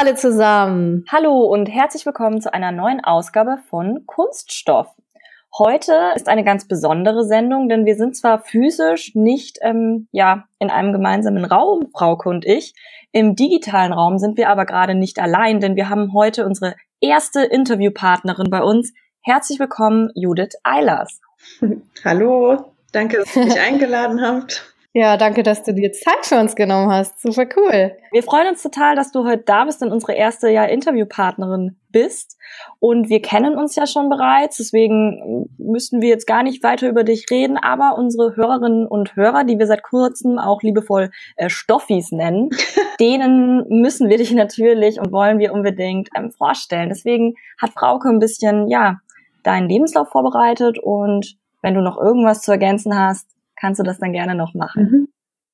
Alle zusammen. Hallo und herzlich willkommen zu einer neuen Ausgabe von Kunststoff. Heute ist eine ganz besondere Sendung, denn wir sind zwar physisch nicht ähm, ja in einem gemeinsamen Raum, Frauke und ich. Im digitalen Raum sind wir aber gerade nicht allein, denn wir haben heute unsere erste Interviewpartnerin bei uns. Herzlich willkommen, Judith Eilers. Hallo, danke, dass ihr mich eingeladen habt. Ja, danke, dass du dir Zeit für uns genommen hast. Super cool. Wir freuen uns total, dass du heute da bist und unsere erste ja Interviewpartnerin bist. Und wir kennen uns ja schon bereits, deswegen müssten wir jetzt gar nicht weiter über dich reden, aber unsere Hörerinnen und Hörer, die wir seit kurzem auch liebevoll äh, Stoffis nennen, denen müssen wir dich natürlich und wollen wir unbedingt ähm, vorstellen. Deswegen hat Frauke ein bisschen, ja, deinen Lebenslauf vorbereitet und wenn du noch irgendwas zu ergänzen hast, kannst du das dann gerne noch machen. Mhm.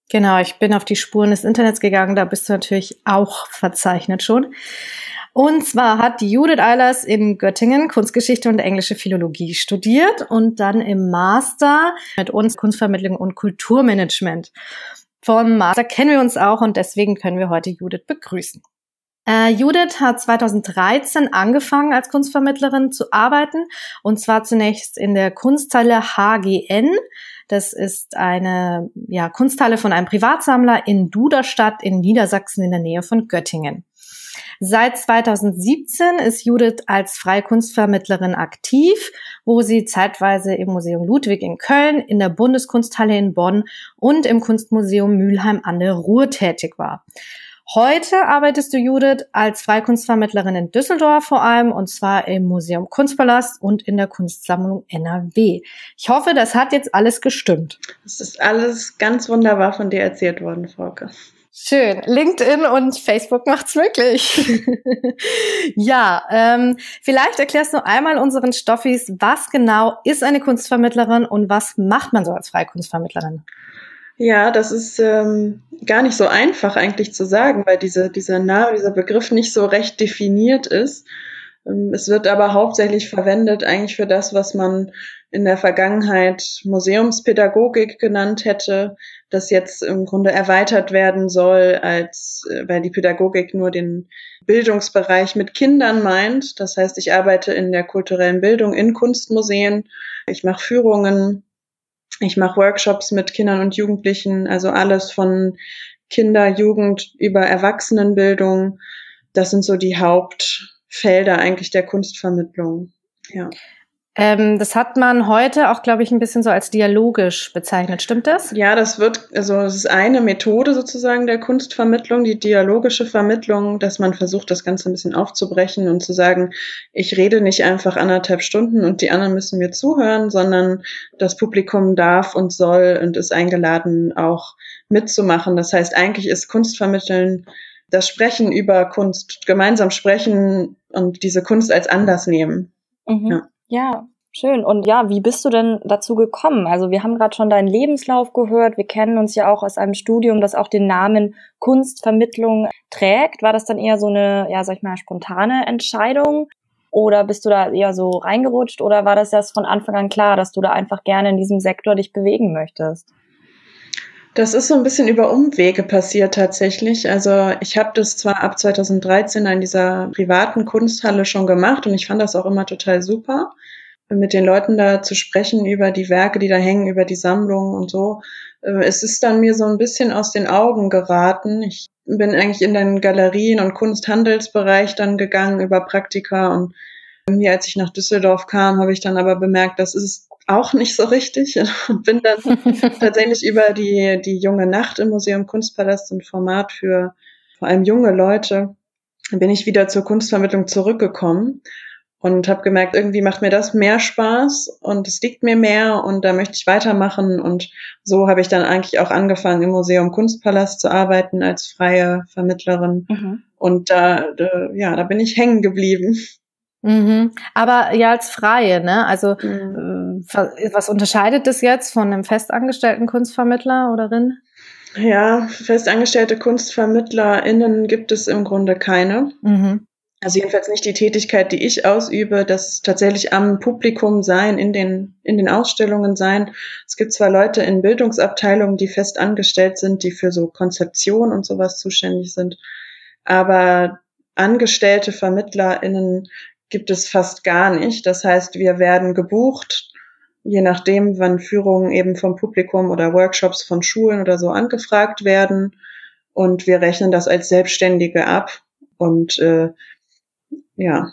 Genau, ich bin auf die Spuren des Internets gegangen, da bist du natürlich auch verzeichnet schon. Und zwar hat Judith Eilers in Göttingen Kunstgeschichte und englische Philologie studiert und dann im Master mit uns Kunstvermittlung und Kulturmanagement. Vom Master kennen wir uns auch und deswegen können wir heute Judith begrüßen. Äh, Judith hat 2013 angefangen als Kunstvermittlerin zu arbeiten und zwar zunächst in der Kunsthalle HGN das ist eine ja, Kunsthalle von einem Privatsammler in Duderstadt in Niedersachsen in der Nähe von Göttingen. Seit 2017 ist Judith als Freikunstvermittlerin aktiv, wo sie zeitweise im Museum Ludwig in Köln, in der Bundeskunsthalle in Bonn und im Kunstmuseum Mülheim an der Ruhr tätig war. Heute arbeitest du, Judith, als Freikunstvermittlerin in Düsseldorf vor allem, und zwar im Museum Kunstpalast und in der Kunstsammlung NRW. Ich hoffe, das hat jetzt alles gestimmt. Das ist alles ganz wunderbar von dir erzählt worden, Frauke. Schön. LinkedIn und Facebook macht's möglich. ja, ähm, vielleicht erklärst du einmal unseren Stoffis, was genau ist eine Kunstvermittlerin und was macht man so als Freikunstvermittlerin? Ja, das ist ähm, gar nicht so einfach eigentlich zu sagen, weil diese, dieser Name, dieser Begriff nicht so recht definiert ist. Ähm, es wird aber hauptsächlich verwendet eigentlich für das, was man in der Vergangenheit Museumspädagogik genannt hätte, das jetzt im Grunde erweitert werden soll, als äh, weil die Pädagogik nur den Bildungsbereich mit Kindern meint. Das heißt, ich arbeite in der kulturellen Bildung in Kunstmuseen, ich mache Führungen ich mache Workshops mit Kindern und Jugendlichen, also alles von Kinder, Jugend über Erwachsenenbildung. Das sind so die Hauptfelder eigentlich der Kunstvermittlung. Ja. Ähm, das hat man heute auch, glaube ich, ein bisschen so als dialogisch bezeichnet. Stimmt das? Ja, das wird, also es ist eine Methode sozusagen der Kunstvermittlung, die dialogische Vermittlung, dass man versucht, das Ganze ein bisschen aufzubrechen und zu sagen, ich rede nicht einfach anderthalb Stunden und die anderen müssen mir zuhören, sondern das Publikum darf und soll und ist eingeladen, auch mitzumachen. Das heißt, eigentlich ist Kunstvermitteln das Sprechen über Kunst, gemeinsam sprechen und diese Kunst als Anlass nehmen. Mhm. Ja. Ja, schön. Und ja, wie bist du denn dazu gekommen? Also wir haben gerade schon deinen Lebenslauf gehört. Wir kennen uns ja auch aus einem Studium, das auch den Namen Kunstvermittlung trägt. War das dann eher so eine, ja, sag ich mal, spontane Entscheidung? Oder bist du da eher so reingerutscht? Oder war das erst von Anfang an klar, dass du da einfach gerne in diesem Sektor dich bewegen möchtest? Das ist so ein bisschen über Umwege passiert tatsächlich. Also ich habe das zwar ab 2013 in dieser privaten Kunsthalle schon gemacht und ich fand das auch immer total super, mit den Leuten da zu sprechen über die Werke, die da hängen, über die Sammlung und so. Äh, es ist dann mir so ein bisschen aus den Augen geraten. Ich bin eigentlich in den Galerien und Kunsthandelsbereich dann gegangen über Praktika und irgendwie als ich nach Düsseldorf kam, habe ich dann aber bemerkt, das ist auch nicht so richtig und bin dann tatsächlich über die, die junge Nacht im Museum Kunstpalast, ein Format für vor allem junge Leute, bin ich wieder zur Kunstvermittlung zurückgekommen und habe gemerkt, irgendwie macht mir das mehr Spaß und es liegt mir mehr und da möchte ich weitermachen und so habe ich dann eigentlich auch angefangen im Museum Kunstpalast zu arbeiten als freie Vermittlerin. Mhm. Und da, da ja, da bin ich hängen geblieben. Mhm. Aber ja als Freie, ne? Also mhm. Was unterscheidet das jetzt von einem festangestellten Kunstvermittler oder Rin? Ja, festangestellte KunstvermittlerInnen gibt es im Grunde keine. Mhm. Also jedenfalls nicht die Tätigkeit, die ich ausübe, das tatsächlich am Publikum sein, in den, in den Ausstellungen sein. Es gibt zwar Leute in Bildungsabteilungen, die fest angestellt sind, die für so Konzeption und sowas zuständig sind, aber angestellte VermittlerInnen gibt es fast gar nicht. Das heißt, wir werden gebucht, je nachdem, wann Führungen eben vom Publikum oder Workshops von Schulen oder so angefragt werden. Und wir rechnen das als Selbstständige ab. Und äh, ja,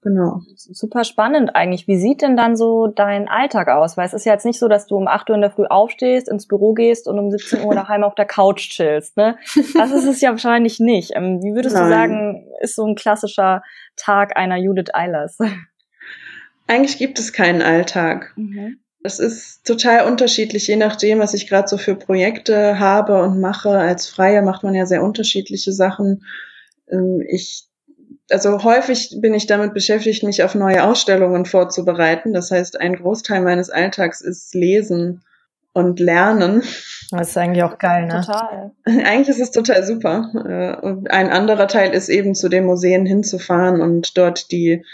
genau. Super spannend eigentlich. Wie sieht denn dann so dein Alltag aus? Weil es ist ja jetzt nicht so, dass du um 8 Uhr in der Früh aufstehst, ins Büro gehst und um 17 Uhr daheim auf der Couch chillst. Ne? Das ist es ja wahrscheinlich nicht. Ähm, wie würdest Nein. du sagen, ist so ein klassischer Tag einer Judith Eilers? Eigentlich gibt es keinen Alltag. Mhm. Es ist total unterschiedlich, je nachdem, was ich gerade so für Projekte habe und mache. Als Freie macht man ja sehr unterschiedliche Sachen. Ähm, ich also häufig bin ich damit beschäftigt, mich auf neue Ausstellungen vorzubereiten. Das heißt, ein Großteil meines Alltags ist Lesen und Lernen. Das ist eigentlich auch geil, ne? Total. Eigentlich ist es total super. Äh, und ein anderer Teil ist eben zu den Museen hinzufahren und dort die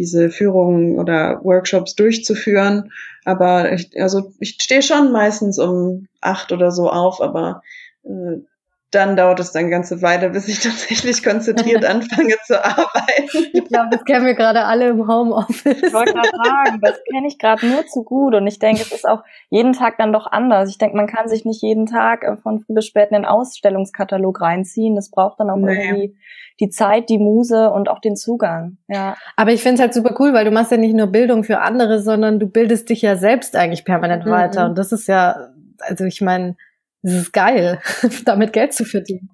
diese Führungen oder Workshops durchzuführen. Aber ich, also ich stehe schon meistens um acht oder so auf, aber äh, dann dauert es dann eine ganze Weile, bis ich tatsächlich konzentriert anfange zu arbeiten. Ich glaube, das kennen wir gerade alle im Homeoffice. Ich wollte gerade sagen, das kenne ich gerade nur zu gut. Und ich denke, es ist auch jeden Tag dann doch anders. Ich denke, man kann sich nicht jeden Tag äh, von früh bis spät in den Ausstellungskatalog reinziehen. Das braucht dann auch nee. irgendwie die Zeit, die Muse und auch den Zugang. Ja. Aber ich finde es halt super cool, weil du machst ja nicht nur Bildung für andere, sondern du bildest dich ja selbst eigentlich permanent mhm. weiter. Und das ist ja, also ich meine, es ist geil, damit Geld zu verdienen.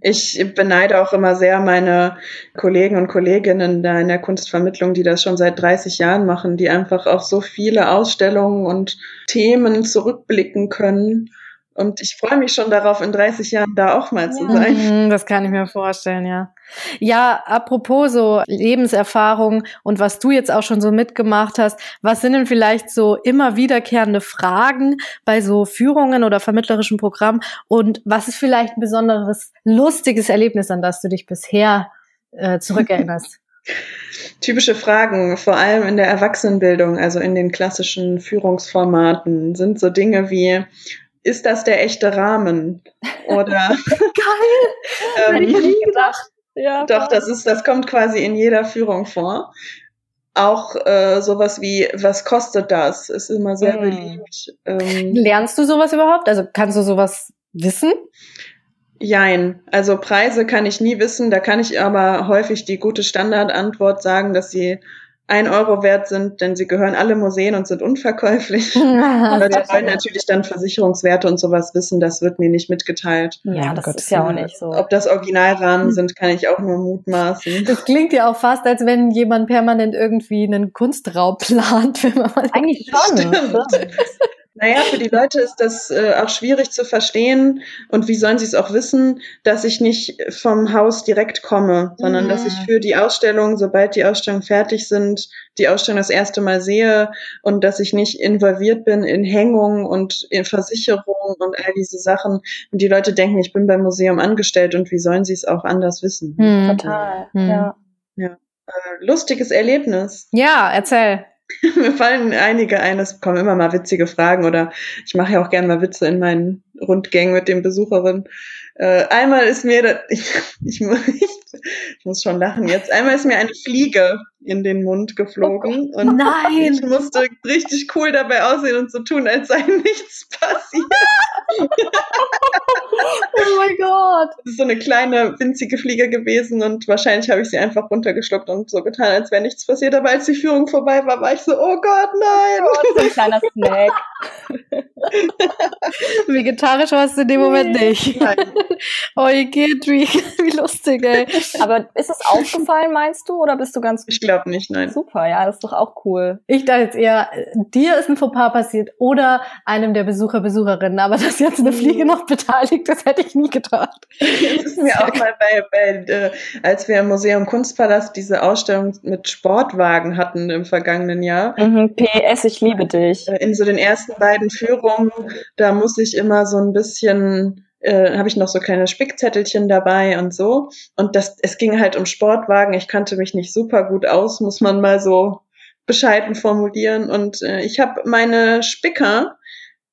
Ich beneide auch immer sehr meine Kollegen und Kolleginnen da in der Kunstvermittlung, die das schon seit 30 Jahren machen, die einfach auf so viele Ausstellungen und Themen zurückblicken können und ich freue mich schon darauf, in 30 Jahren da auch mal zu sein. Mhm, das kann ich mir vorstellen, ja. Ja, apropos so Lebenserfahrung und was du jetzt auch schon so mitgemacht hast, was sind denn vielleicht so immer wiederkehrende Fragen bei so Führungen oder vermittlerischen Programmen und was ist vielleicht ein besonderes lustiges Erlebnis, an das du dich bisher äh, zurückerinnerst? Typische Fragen, vor allem in der Erwachsenenbildung, also in den klassischen Führungsformaten, sind so Dinge wie, ist das der echte Rahmen? Oder geil, ähm, hätte ich nie gedacht. Ja, doch, das ist, das kommt quasi in jeder Führung vor. Auch äh, sowas wie, was kostet das? Ist immer sehr hm. beliebt. Ähm, Lernst du sowas überhaupt? Also kannst du sowas wissen? Jein. Also Preise kann ich nie wissen. Da kann ich aber häufig die gute Standardantwort sagen, dass sie ein Euro wert sind, denn sie gehören alle Museen und sind unverkäuflich. Aber die wollen natürlich dann Versicherungswerte und sowas wissen, das wird mir nicht mitgeteilt. Ja, das Gott, ist ja auch nicht so. Ob das Originalrahmen sind, kann ich auch nur mutmaßen. Das klingt ja auch fast, als wenn jemand permanent irgendwie einen Kunstraub plant, wenn man mal Eigentlich schon. Naja, für die Leute ist das äh, auch schwierig zu verstehen und wie sollen sie es auch wissen, dass ich nicht vom Haus direkt komme, sondern mhm. dass ich für die Ausstellung, sobald die Ausstellungen fertig sind, die Ausstellung das erste Mal sehe und dass ich nicht involviert bin in Hängung und in Versicherung und all diese Sachen. Und die Leute denken, ich bin beim Museum angestellt und wie sollen sie es auch anders wissen? Mhm. Total, mhm. ja. Ja. Äh, lustiges Erlebnis. Ja, erzähl. Mir fallen einige ein, es kommen immer mal witzige Fragen oder ich mache ja auch gerne mal Witze in meinen Rundgängen mit den Besucherinnen. Äh, einmal ist mir, da, ich, ich, ich, muss schon lachen jetzt, einmal ist mir eine Fliege in den Mund geflogen und nein. ich musste richtig cool dabei aussehen und so tun, als sei nichts passiert. oh mein Gott. Das ist so eine kleine, winzige Fliege gewesen und wahrscheinlich habe ich sie einfach runtergeschluckt und so getan, als wäre nichts passiert. Aber als die Führung vorbei war, war ich so, oh Gott, nein. Oh Gott, so ein kleiner Snack. Vegetarisch warst du in dem Moment nicht. Nein. oh, ihr geht, wie, wie lustig, ey. Aber ist es aufgefallen, meinst du, oder bist du ganz... Ich glaube nicht, nein. Super, ja, das ist doch auch cool. Ich dachte jetzt eher, dir ist ein Fauxpas passiert oder einem der Besucher, Besucherinnen, aber dass jetzt eine Fliege noch beteiligt ist, hätte ich nie gedacht. Das ist mir auch mal bei, bei äh, als wir im Museum Kunstpalast diese Ausstellung mit Sportwagen hatten im vergangenen Jahr. Mhm, PS, ich liebe dich. Äh, in so den ersten beiden Führungen, da muss ich immer so ein bisschen äh, habe ich noch so kleine Spickzettelchen dabei und so. Und das, es ging halt um Sportwagen. Ich kannte mich nicht super gut aus, muss man mal so bescheiden formulieren. Und äh, ich habe meine Spicker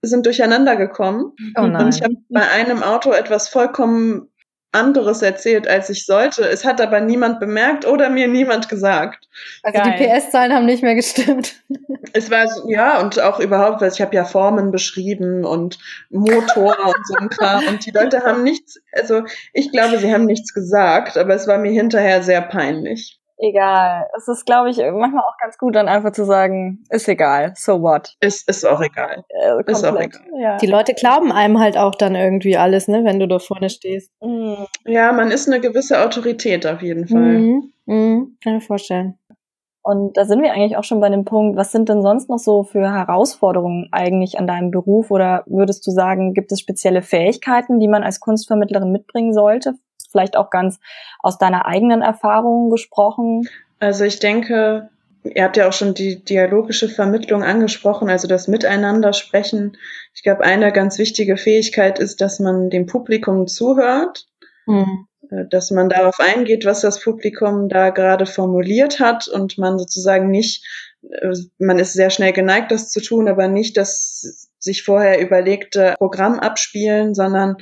sind durcheinander gekommen. Oh und ich habe bei einem Auto etwas vollkommen anderes erzählt, als ich sollte. Es hat aber niemand bemerkt oder mir niemand gesagt. Also Geil. die PS-Zahlen haben nicht mehr gestimmt. Es war so, ja und auch überhaupt, weil ich habe ja Formen beschrieben und Motor und so ein Kram und die Leute haben nichts, also ich glaube, sie haben nichts gesagt, aber es war mir hinterher sehr peinlich egal. Es ist, glaube ich, manchmal auch ganz gut, dann einfach zu sagen, ist egal, so what. Ist, ist auch egal. Äh, ist auch egal. Ja. Die Leute glauben einem halt auch dann irgendwie alles, ne, wenn du da vorne stehst. Mhm. Ja, man ist eine gewisse Autorität auf jeden Fall. Mhm. Mhm. Kann ich mir vorstellen. Und da sind wir eigentlich auch schon bei dem Punkt, was sind denn sonst noch so für Herausforderungen eigentlich an deinem Beruf? Oder würdest du sagen, gibt es spezielle Fähigkeiten, die man als Kunstvermittlerin mitbringen sollte? Vielleicht auch ganz aus deiner eigenen Erfahrung gesprochen? Also ich denke, ihr habt ja auch schon die dialogische Vermittlung angesprochen, also das Miteinander sprechen. Ich glaube, eine ganz wichtige Fähigkeit ist, dass man dem Publikum zuhört, mhm. dass man darauf eingeht, was das Publikum da gerade formuliert hat und man sozusagen nicht, äh, man ist sehr schnell geneigt, das zu tun, aber nicht das sich vorher überlegte Programm abspielen, sondern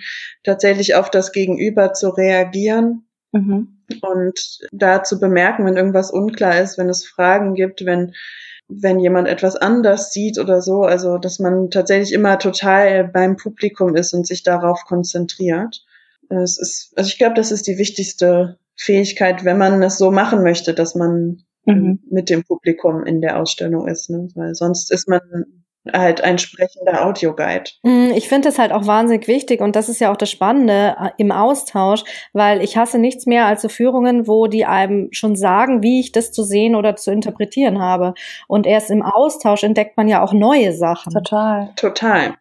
tatsächlich auf das Gegenüber zu reagieren. Mhm. Und da zu bemerken, wenn irgendwas unklar ist, wenn es Fragen gibt, wenn, wenn jemand etwas anders sieht oder so, also dass man tatsächlich immer total beim Publikum ist und sich darauf konzentriert. Es ist, also ich glaube, das ist die wichtigste Fähigkeit, wenn man es so machen möchte, dass man mhm. mit dem Publikum in der Ausstellung ist, ne? weil sonst ist man halt ein sprechender Audioguide. Mm, ich finde das halt auch wahnsinnig wichtig und das ist ja auch das Spannende äh, im Austausch, weil ich hasse nichts mehr als so Führungen, wo die einem schon sagen, wie ich das zu sehen oder zu interpretieren habe. Und erst im Austausch entdeckt man ja auch neue Sachen. Total. Total.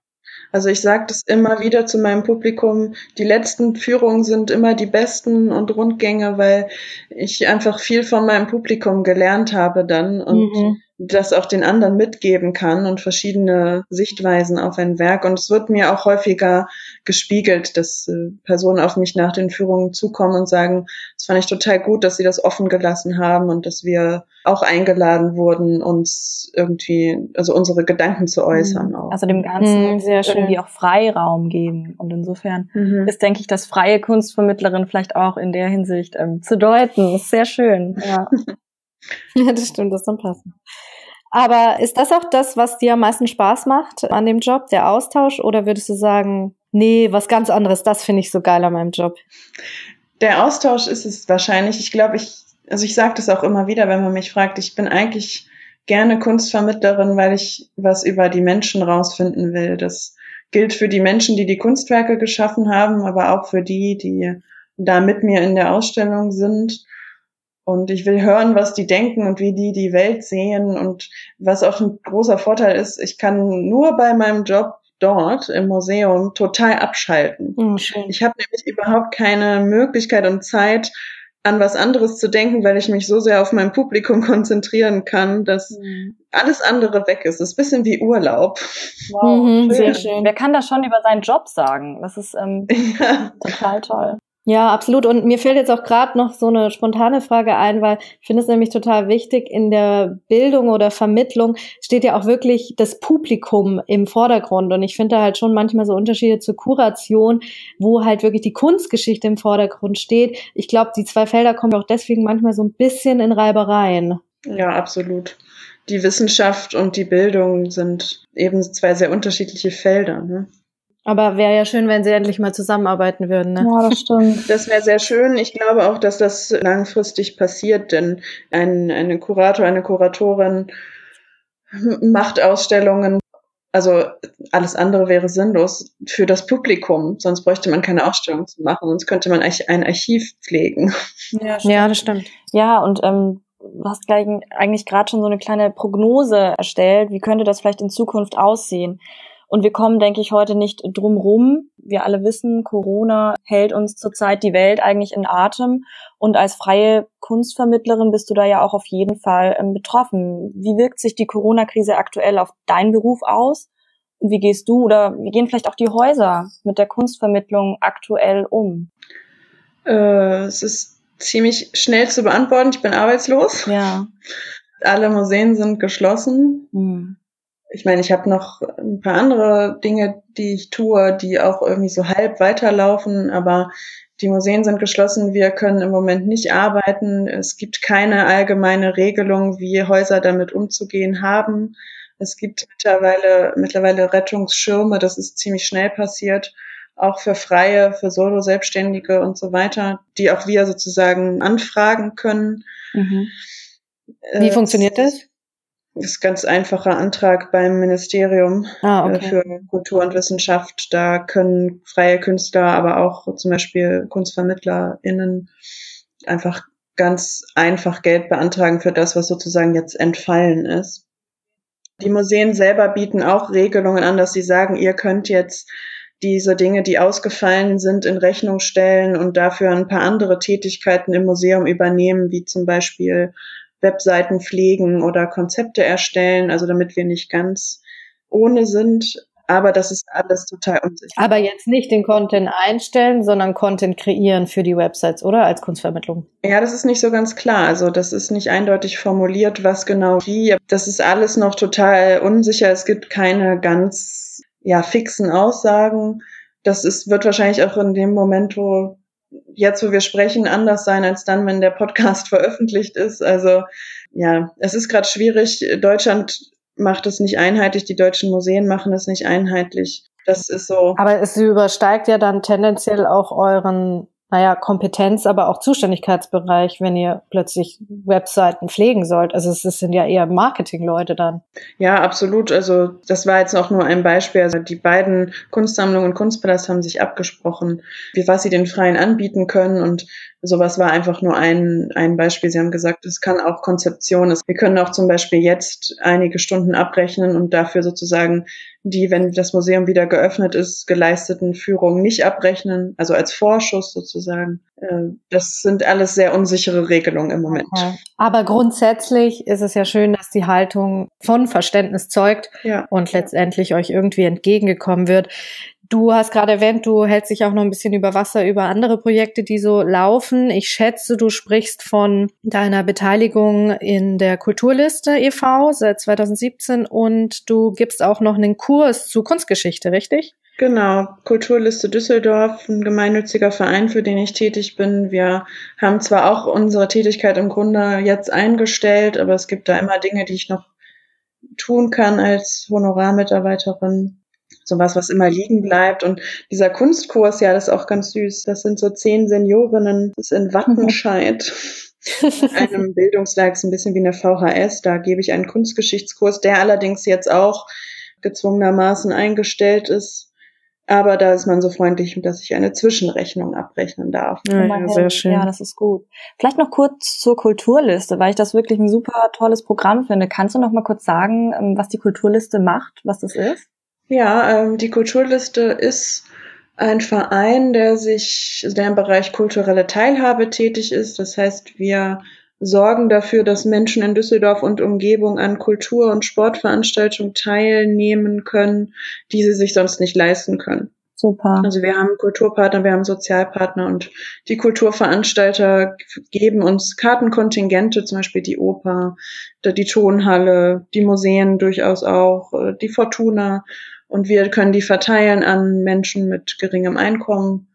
Also ich sage das immer wieder zu meinem Publikum, die letzten Führungen sind immer die besten und Rundgänge, weil ich einfach viel von meinem Publikum gelernt habe dann und mhm das auch den anderen mitgeben kann und verschiedene Sichtweisen auf ein Werk. Und es wird mir auch häufiger gespiegelt, dass äh, Personen auf mich nach den Führungen zukommen und sagen, es fand ich total gut, dass sie das offen gelassen haben und dass wir auch eingeladen wurden, uns irgendwie, also unsere Gedanken zu äußern. Mhm. Auch. Also dem Ganzen mhm, sehr schön. irgendwie auch Freiraum geben. Und insofern mhm. ist, denke ich, das freie Kunstvermittlerin vielleicht auch in der Hinsicht ähm, zu deuten. ist sehr schön. Ja. ja, das stimmt, das ist dann passen. Aber ist das auch das, was dir am meisten Spaß macht an dem Job, der Austausch? Oder würdest du sagen, nee, was ganz anderes, das finde ich so geil an meinem Job? Der Austausch ist es wahrscheinlich. Ich glaube, ich, also ich sage das auch immer wieder, wenn man mich fragt, ich bin eigentlich gerne Kunstvermittlerin, weil ich was über die Menschen rausfinden will. Das gilt für die Menschen, die die Kunstwerke geschaffen haben, aber auch für die, die da mit mir in der Ausstellung sind. Und ich will hören, was die denken und wie die die Welt sehen. Und was auch ein großer Vorteil ist, ich kann nur bei meinem Job dort im Museum total abschalten. Mhm, ich habe nämlich überhaupt keine Möglichkeit und Zeit, an was anderes zu denken, weil ich mich so sehr auf mein Publikum konzentrieren kann, dass mhm. alles andere weg ist. Das ist ein bisschen wie Urlaub. Wow, mhm, schön. sehr schön. Wer kann das schon über seinen Job sagen? Das ist ähm, ja. total toll. Ja, absolut. Und mir fällt jetzt auch gerade noch so eine spontane Frage ein, weil ich finde es nämlich total wichtig, in der Bildung oder Vermittlung steht ja auch wirklich das Publikum im Vordergrund. Und ich finde da halt schon manchmal so Unterschiede zur Kuration, wo halt wirklich die Kunstgeschichte im Vordergrund steht. Ich glaube, die zwei Felder kommen auch deswegen manchmal so ein bisschen in Reibereien. Ja, absolut. Die Wissenschaft und die Bildung sind eben zwei sehr unterschiedliche Felder. Ne? Aber wäre ja schön, wenn sie endlich mal zusammenarbeiten würden. Ne? Ja, das stimmt. Das wäre sehr schön. Ich glaube auch, dass das langfristig passiert, denn ein, eine Kurator, eine Kuratorin macht Ausstellungen also alles andere wäre sinnlos für das Publikum, sonst bräuchte man keine Ausstellung zu machen, sonst könnte man eigentlich ein Archiv pflegen. Ja, ja das stimmt. Ja, und ähm, du hast gleich eigentlich gerade schon so eine kleine Prognose erstellt. Wie könnte das vielleicht in Zukunft aussehen? Und wir kommen, denke ich, heute nicht drum rum. Wir alle wissen, Corona hält uns zurzeit die Welt eigentlich in Atem. Und als freie Kunstvermittlerin bist du da ja auch auf jeden Fall ähm, betroffen. Wie wirkt sich die Corona-Krise aktuell auf deinen Beruf aus? Und wie gehst du oder wie gehen vielleicht auch die Häuser mit der Kunstvermittlung aktuell um? Äh, es ist ziemlich schnell zu beantworten. Ich bin arbeitslos. Ja. Alle Museen sind geschlossen. Hm ich meine, ich habe noch ein paar andere Dinge, die ich tue, die auch irgendwie so halb weiterlaufen, aber die Museen sind geschlossen, wir können im Moment nicht arbeiten. Es gibt keine allgemeine Regelung, wie Häuser damit umzugehen haben. Es gibt mittlerweile, mittlerweile Rettungsschirme, das ist ziemlich schnell passiert, auch für Freie, für Solo-Selbstständige und so weiter, die auch wir sozusagen anfragen können. Mhm. Wie äh, funktioniert das? Das ist ganz einfacher Antrag beim Ministerium ah, äh, okay. für Kultur und Wissenschaft. Da können freie Künstler, aber auch zum Beispiel KunstvermittlerInnen einfach ganz einfach Geld beantragen für das, was sozusagen jetzt entfallen ist. Die Museen selber bieten auch Regelungen an, dass sie sagen, ihr könnt jetzt diese Dinge, die ausgefallen sind, in Rechnung stellen und dafür ein paar andere Tätigkeiten im Museum übernehmen, wie zum Beispiel Webseiten pflegen oder Konzepte erstellen, also damit wir nicht ganz ohne sind. Aber das ist alles total unsicher. Aber jetzt nicht den Content einstellen, sondern Content kreieren für die Websites, oder? Als Kunstvermittlung. Ja, das ist nicht so ganz klar. Also das ist nicht eindeutig formuliert, was genau wie. Das ist alles noch total unsicher. Es gibt keine ganz ja, fixen Aussagen. Das ist, wird wahrscheinlich auch in dem Moment, wo jetzt, wo wir sprechen, anders sein als dann, wenn der Podcast veröffentlicht ist. Also ja, es ist gerade schwierig. Deutschland macht es nicht einheitlich, die deutschen Museen machen es nicht einheitlich. Das ist so. Aber es übersteigt ja dann tendenziell auch euren naja, Kompetenz, aber auch Zuständigkeitsbereich, wenn ihr plötzlich Webseiten pflegen sollt. Also es sind ja eher Marketingleute dann. Ja, absolut. Also das war jetzt auch nur ein Beispiel. Also die beiden Kunstsammlungen und Kunstpalast haben sich abgesprochen, wie was sie den Freien anbieten können und sowas war einfach nur ein, ein Beispiel. Sie haben gesagt, es kann auch Konzeption. Wir können auch zum Beispiel jetzt einige Stunden abrechnen und dafür sozusagen die, wenn das Museum wieder geöffnet ist, geleisteten Führungen nicht abrechnen, also als Vorschuss sozusagen. Ähm, das sind alles sehr unsichere Regelungen im Moment. Okay. Aber grundsätzlich ist es ja schön, dass die Haltung von Verständnis zeugt ja. und letztendlich euch irgendwie entgegengekommen wird. Du hast gerade erwähnt, du hältst dich auch noch ein bisschen über Wasser über andere Projekte, die so laufen. Ich schätze, du sprichst von deiner Beteiligung in der Kulturliste e.V. seit 2017 und du gibst auch noch einen Kurs zu Kunstgeschichte, richtig? Genau, Kulturliste Düsseldorf, ein gemeinnütziger Verein, für den ich tätig bin. Wir haben zwar auch unsere Tätigkeit im Grunde jetzt eingestellt, aber es gibt da immer Dinge, die ich noch tun kann als Honorarmitarbeiterin sowas, was immer liegen bleibt. Und dieser Kunstkurs, ja, das ist auch ganz süß. Das sind so zehn Seniorinnen, das ist in Wattenscheid. einem Bildungswerk, so ein bisschen wie eine VHS. Da gebe ich einen Kunstgeschichtskurs, der allerdings jetzt auch gezwungenermaßen eingestellt ist. Aber da ist man so freundlich, dass ich eine Zwischenrechnung abrechnen darf. Ja, ja, sehr schön. Ja, das ist gut. Vielleicht noch kurz zur Kulturliste, weil ich das wirklich ein super tolles Programm finde. Kannst du noch mal kurz sagen, ähm, was die Kulturliste macht, was das ist? Ja, ähm, die Kulturliste ist ein Verein, der sich, der im Bereich kulturelle Teilhabe tätig ist. Das heißt, wir sorgen dafür, dass Menschen in Düsseldorf und Umgebung an Kultur- und Sportveranstaltungen teilnehmen können, die sie sich sonst nicht leisten können. Super. Also wir haben Kulturpartner, wir haben Sozialpartner und die Kulturveranstalter geben uns Kartenkontingente, zum Beispiel die Oper, die Tonhalle, die Museen durchaus auch, äh, die Fortuna und wir können die verteilen an Menschen mit geringem Einkommen.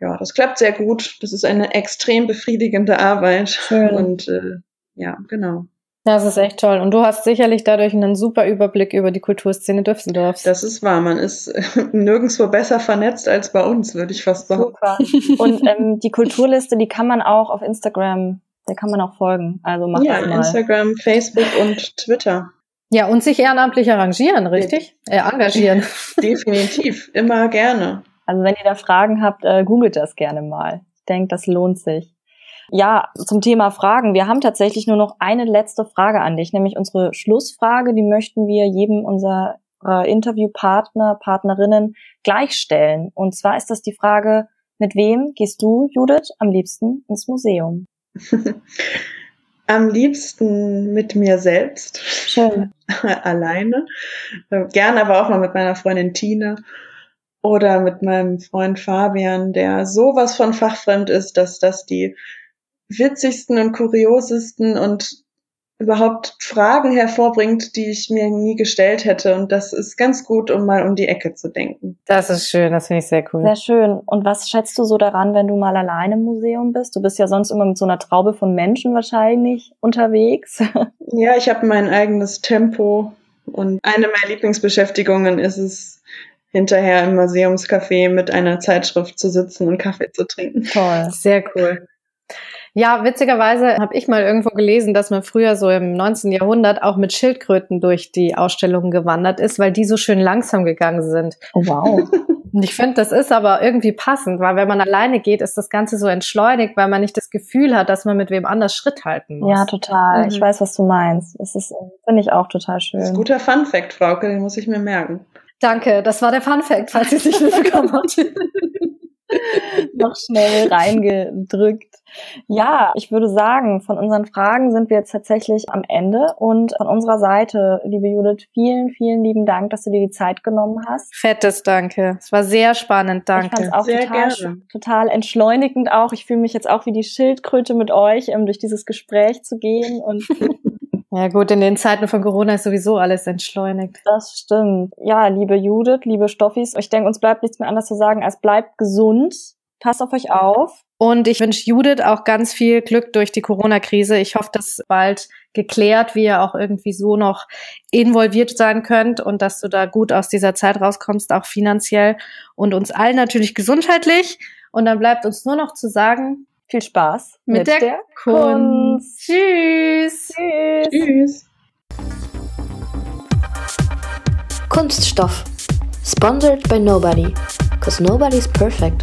Ja, das klappt sehr gut. Das ist eine extrem befriedigende Arbeit. Schön. Und äh, ja, genau. Das ist echt toll. Und du hast sicherlich dadurch einen super Überblick über die Kulturszene Düsseldorfs. Das ist wahr. Man ist nirgendwo besser vernetzt als bei uns, würde ich fast sagen. Super. Und ähm, die Kulturliste, die kann man auch auf Instagram, der kann man auch folgen. Also mach ja, das mal. Instagram, Facebook und Twitter. Ja, und sich ehrenamtlich arrangieren, richtig? Äh, engagieren. Definitiv, immer gerne. Also wenn ihr da Fragen habt, äh, googelt das gerne mal. Ich denke, das lohnt sich. Ja, zum Thema Fragen. Wir haben tatsächlich nur noch eine letzte Frage an dich, nämlich unsere Schlussfrage. Die möchten wir jedem unserer Interviewpartner, Partnerinnen gleichstellen. Und zwar ist das die Frage, mit wem gehst du, Judith, am liebsten ins Museum? Am liebsten mit mir selbst. Schön. Alleine. Gern aber auch mal mit meiner Freundin Tine oder mit meinem Freund Fabian, der sowas von fachfremd ist, dass das die witzigsten und kuriosesten und überhaupt Fragen hervorbringt, die ich mir nie gestellt hätte. Und das ist ganz gut, um mal um die Ecke zu denken. Das ist schön, das finde ich sehr cool. Sehr schön. Und was schätzt du so daran, wenn du mal alleine im Museum bist? Du bist ja sonst immer mit so einer Traube von Menschen wahrscheinlich unterwegs. Ja, ich habe mein eigenes Tempo. Und eine meiner Lieblingsbeschäftigungen ist es, hinterher im Museumscafé mit einer Zeitschrift zu sitzen und Kaffee zu trinken. Toll. Sehr cool. Ja, witzigerweise habe ich mal irgendwo gelesen, dass man früher so im 19. Jahrhundert auch mit Schildkröten durch die Ausstellungen gewandert ist, weil die so schön langsam gegangen sind. Oh, wow. Und ich finde, das ist aber irgendwie passend, weil wenn man alleine geht, ist das Ganze so entschleunigt, weil man nicht das Gefühl hat, dass man mit wem anders Schritt halten muss. Ja, total. Mhm. Ich weiß, was du meinst. Das ist, finde ich auch total schön. Das ist ein guter Fun Fact, Frauke, den muss ich mir merken. Danke, das war der Fun Fact, falls Sie es nicht mitbekommen hat. noch schnell reingedrückt. Ja, ich würde sagen, von unseren Fragen sind wir jetzt tatsächlich am Ende und von unserer Seite, liebe Judith, vielen, vielen lieben Dank, dass du dir die Zeit genommen hast. Fettes Danke. Es war sehr spannend, danke. Ich fand es auch sehr total, gerne. total entschleunigend auch. Ich fühle mich jetzt auch wie die Schildkröte mit euch, um durch dieses Gespräch zu gehen und Ja gut, in den Zeiten von Corona ist sowieso alles entschleunigt. Das stimmt. Ja, liebe Judith, liebe Stoffis, ich denke, uns bleibt nichts mehr anderes zu sagen, als bleibt gesund, passt auf euch auf. Und ich wünsche Judith auch ganz viel Glück durch die Corona-Krise. Ich hoffe, dass bald geklärt, wie ihr auch irgendwie so noch involviert sein könnt und dass du da gut aus dieser Zeit rauskommst, auch finanziell und uns allen natürlich gesundheitlich. Und dann bleibt uns nur noch zu sagen, viel Spaß mit, mit der, der, Kunst. Kunst. Tschüss. Tschüss. Tschüss. Kunststoff. Sponsored by nobody. Cause nobody's perfect.